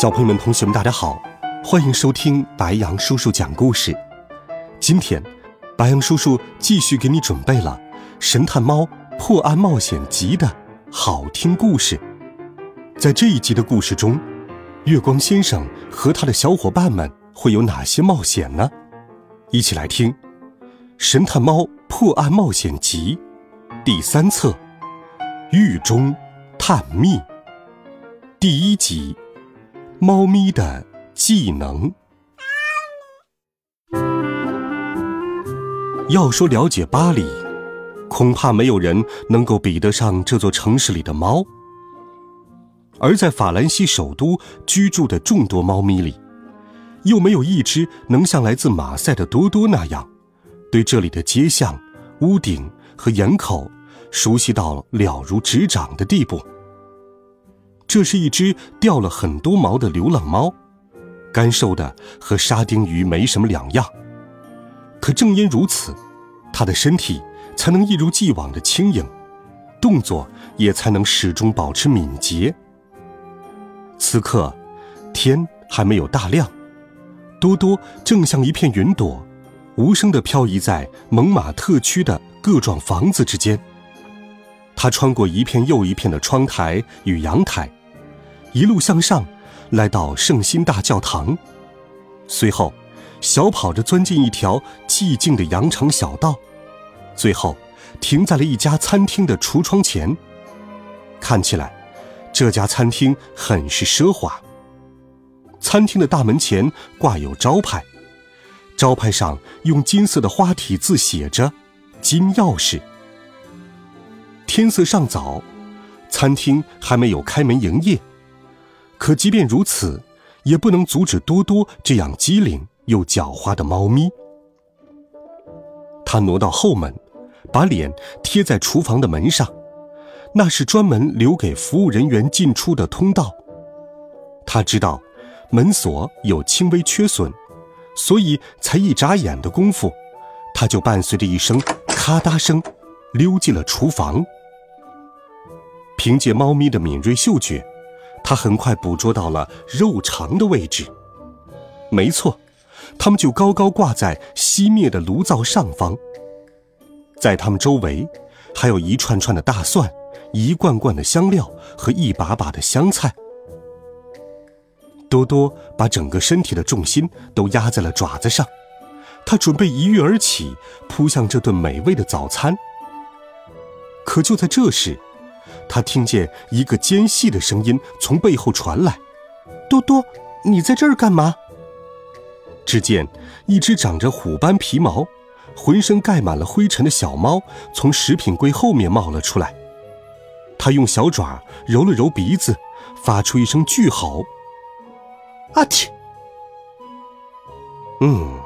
小朋友们、同学们，大家好，欢迎收听白杨叔叔讲故事。今天，白杨叔叔继续给你准备了《神探猫破案冒险集》的好听故事。在这一集的故事中，月光先生和他的小伙伴们会有哪些冒险呢？一起来听《神探猫破案冒险集》第三册《狱中探秘》第一集。猫咪的技能。要说了解巴黎，恐怕没有人能够比得上这座城市里的猫。而在法兰西首都居住的众多猫咪里，又没有一只能像来自马赛的多多那样，对这里的街巷、屋顶和檐口熟悉到了如指掌的地步。这是一只掉了很多毛的流浪猫，干瘦的和沙丁鱼没什么两样。可正因如此，它的身体才能一如既往的轻盈，动作也才能始终保持敏捷。此刻，天还没有大亮，多多正像一片云朵，无声地漂移在蒙马特区的各幢房子之间。它穿过一片又一片的窗台与阳台。一路向上，来到圣心大教堂，随后小跑着钻进一条寂静的羊肠小道，最后停在了一家餐厅的橱窗前。看起来，这家餐厅很是奢华。餐厅的大门前挂有招牌，招牌上用金色的花体字写着“金钥匙”。天色尚早，餐厅还没有开门营业。可即便如此，也不能阻止多多这样机灵又狡猾的猫咪。他挪到后门，把脸贴在厨房的门上，那是专门留给服务人员进出的通道。他知道门锁有轻微缺损，所以才一眨眼的功夫，他就伴随着一声咔嗒声，溜进了厨房。凭借猫咪的敏锐嗅觉。他很快捕捉到了肉肠的位置，没错，它们就高高挂在熄灭的炉灶上方。在它们周围，还有一串串的大蒜、一罐罐的香料和一把把的香菜。多多把整个身体的重心都压在了爪子上，他准备一跃而起，扑向这顿美味的早餐。可就在这时，他听见一个尖细的声音从背后传来：“多多，你在这儿干嘛？”只见一只长着虎斑皮毛、浑身盖满了灰尘的小猫从食品柜后面冒了出来。它用小爪揉了揉鼻子，发出一声巨吼：“啊嚏！”嗯，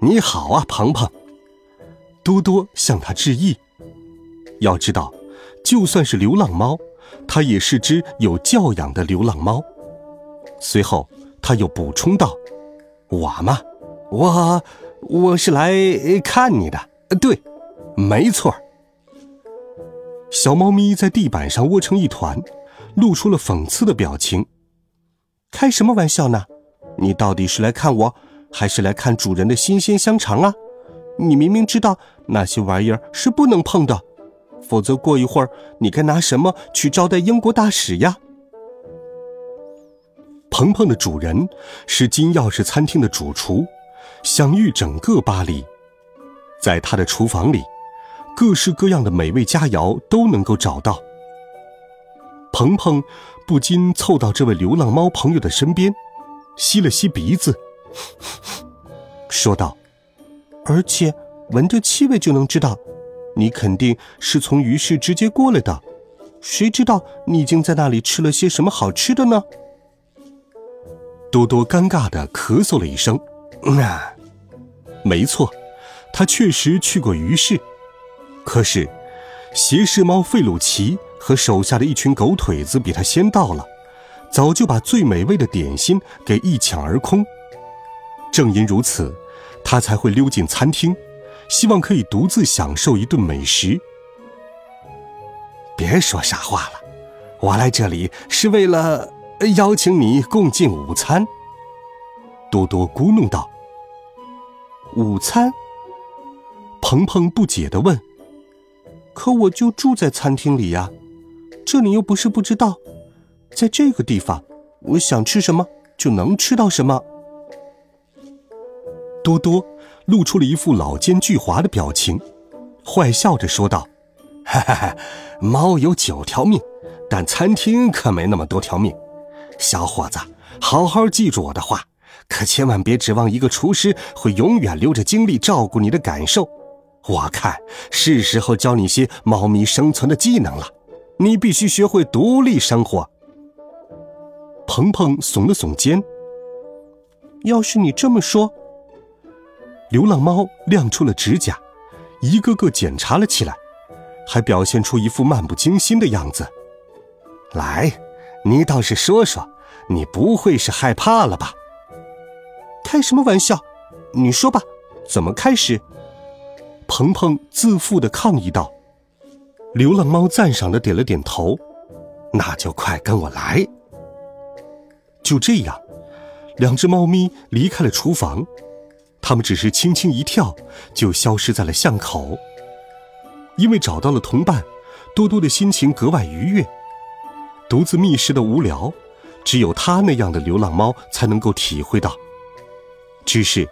你好啊，鹏鹏。多多向他致意。要知道。就算是流浪猫，它也是只有教养的流浪猫。随后，他又补充道：“我嘛，我我是来看你的。对，没错。”小猫咪在地板上窝成一团，露出了讽刺的表情。“开什么玩笑呢？你到底是来看我，还是来看主人的新鲜香肠啊？你明明知道那些玩意儿是不能碰的。”否则，过一会儿你该拿什么去招待英国大使呀？鹏鹏的主人是金钥匙餐厅的主厨，享誉整个巴黎。在他的厨房里，各式各样的美味佳肴都能够找到。鹏鹏不禁凑到这位流浪猫朋友的身边，吸了吸鼻子，说道：“而且闻着气味就能知道。”你肯定是从鱼市直接过来的，谁知道你已经在那里吃了些什么好吃的呢？多多尴尬的咳嗽了一声。啊，没错，他确实去过鱼市。可是，斜视猫费鲁奇和手下的一群狗腿子比他先到了，早就把最美味的点心给一抢而空。正因如此，他才会溜进餐厅，希望可以独自享受一顿美食。别说傻话了，我来这里是为了邀请你共进午餐。多多咕哝道：“午餐？”鹏鹏不解的问：“可我就住在餐厅里呀，这你又不是不知道，在这个地方，我想吃什么就能吃到什么。”多多露出了一副老奸巨猾的表情，坏笑着说道：“哈哈哈，猫有九条命，但餐厅可没那么多条命。小伙子，好好记住我的话，可千万别指望一个厨师会永远留着精力照顾你的感受。我看是时候教你些猫咪生存的技能了，你必须学会独立生活。”鹏鹏耸了耸肩：“要是你这么说。”流浪猫亮出了指甲，一个个检查了起来，还表现出一副漫不经心的样子。来，你倒是说说，你不会是害怕了吧？开什么玩笑？你说吧，怎么开始？鹏鹏自负的抗议道。流浪猫赞赏的点了点头，那就快跟我来。就这样，两只猫咪离开了厨房。他们只是轻轻一跳，就消失在了巷口。因为找到了同伴，多多的心情格外愉悦。独自觅食的无聊，只有他那样的流浪猫才能够体会到。只是，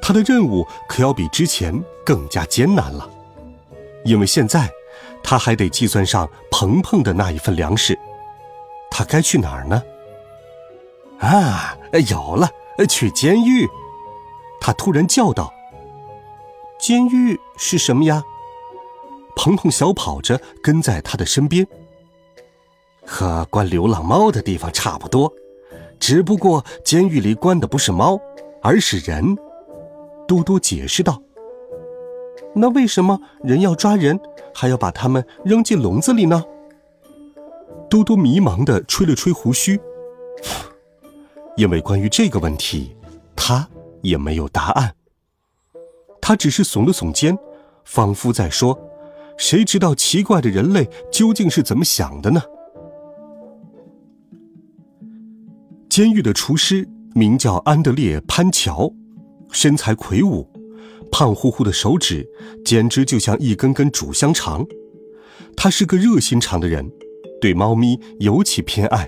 他的任务可要比之前更加艰难了，因为现在，他还得计算上鹏鹏的那一份粮食。他该去哪儿呢？啊，有了，去监狱。他突然叫道：“监狱是什么呀？”鹏鹏小跑着跟在他的身边。和关流浪猫的地方差不多，只不过监狱里关的不是猫，而是人。多多解释道：“那为什么人要抓人，还要把他们扔进笼子里呢？”多多迷茫的吹了吹胡须，因为关于这个问题，他。也没有答案。他只是耸了耸肩，仿佛在说：“谁知道奇怪的人类究竟是怎么想的呢？”监狱的厨师名叫安德烈·潘乔，身材魁梧，胖乎乎的手指简直就像一根根煮香肠。他是个热心肠的人，对猫咪尤其偏爱，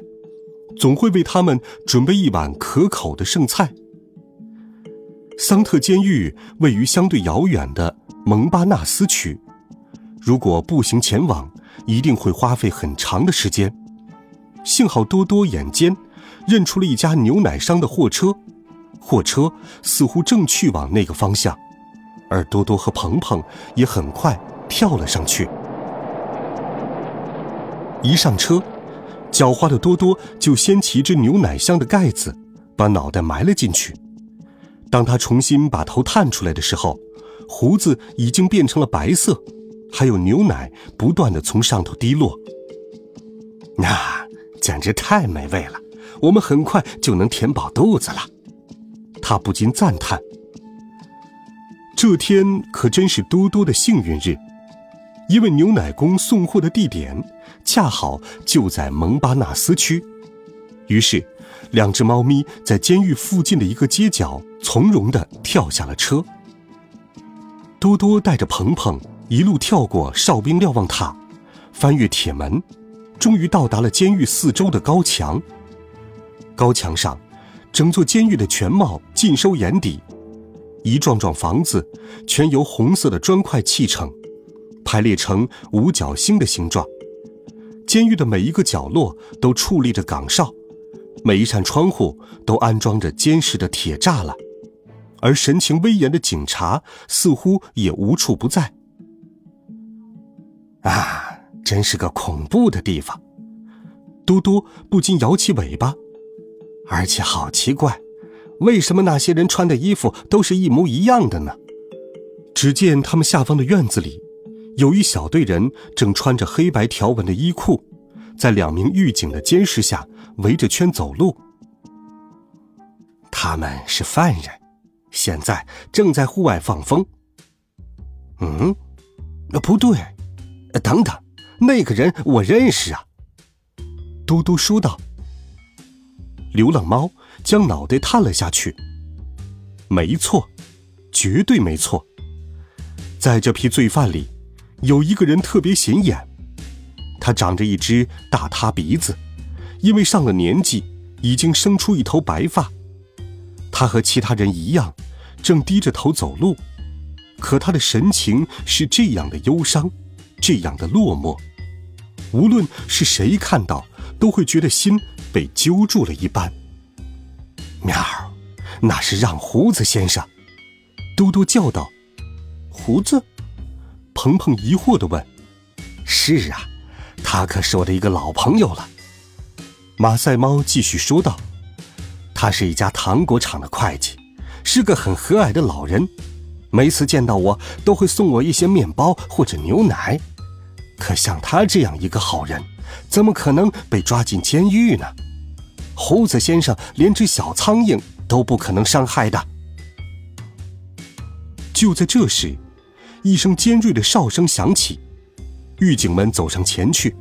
总会为它们准备一碗可口的剩菜。桑特监狱位于相对遥远的蒙巴纳斯区，如果步行前往，一定会花费很长的时间。幸好多多眼尖，认出了一家牛奶商的货车，货车似乎正去往那个方向，而多多和鹏鹏也很快跳了上去。一上车，狡猾的多多就掀起一只牛奶箱的盖子，把脑袋埋了进去。当他重新把头探出来的时候，胡子已经变成了白色，还有牛奶不断的从上头滴落。那简直太美味了，我们很快就能填饱肚子了。他不禁赞叹：“这天可真是多多的幸运日，因为牛奶工送货的地点恰好就在蒙巴纳斯区。”于是。两只猫咪在监狱附近的一个街角从容地跳下了车。多多带着鹏鹏一路跳过哨兵瞭望塔，翻越铁门，终于到达了监狱四周的高墙。高墙上，整座监狱的全貌尽收眼底，一幢幢房子全由红色的砖块砌成，排列成五角星的形状。监狱的每一个角落都矗立着岗哨。每一扇窗户都安装着坚实的铁栅栏，而神情威严的警察似乎也无处不在。啊，真是个恐怖的地方！嘟嘟不禁摇起尾巴。而且好奇怪，为什么那些人穿的衣服都是一模一样的呢？只见他们下方的院子里，有一小队人正穿着黑白条纹的衣裤，在两名狱警的监视下围着圈走路。他们是犯人，现在正在户外放风。嗯，不对，等等，那个人我认识啊。嘟嘟说道。流浪猫将脑袋探了下去。没错，绝对没错。在这批罪犯里，有一个人特别显眼，他长着一只大塌鼻子，因为上了年纪，已经生出一头白发。他和其他人一样，正低着头走路，可他的神情是这样的忧伤，这样的落寞，无论是谁看到，都会觉得心。被揪住了一般。喵，那是让胡子先生。嘟嘟叫道：“胡子？”鹏鹏疑惑的问：“是啊，他可是我的一个老朋友了。”马赛猫继续说道：“他是一家糖果厂的会计，是个很和蔼的老人，每次见到我都会送我一些面包或者牛奶。可像他这样一个好人，怎么可能被抓进监狱呢？”胡子先生连只小苍蝇都不可能伤害的。就在这时，一声尖锐的哨声响起，狱警们走上前去，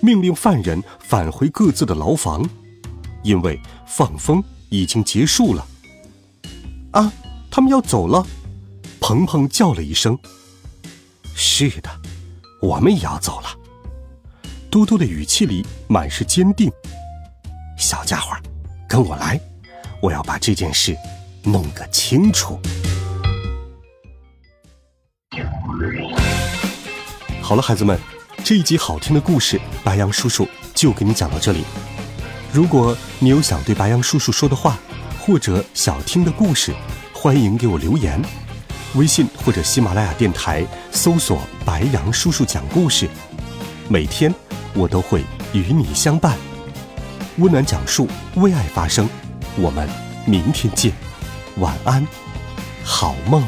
命令犯人返回各自的牢房，因为放风已经结束了。啊，他们要走了！鹏鹏叫了一声：“是的，我们也要走了。”多多的语气里满是坚定。小家伙，跟我来，我要把这件事弄个清楚。好了，孩子们，这一集好听的故事，白羊叔叔就给你讲到这里。如果你有想对白羊叔叔说的话，或者想听的故事，欢迎给我留言，微信或者喜马拉雅电台搜索“白羊叔叔讲故事”，每天我都会与你相伴。温暖讲述，为爱发声。我们明天见，晚安，好梦。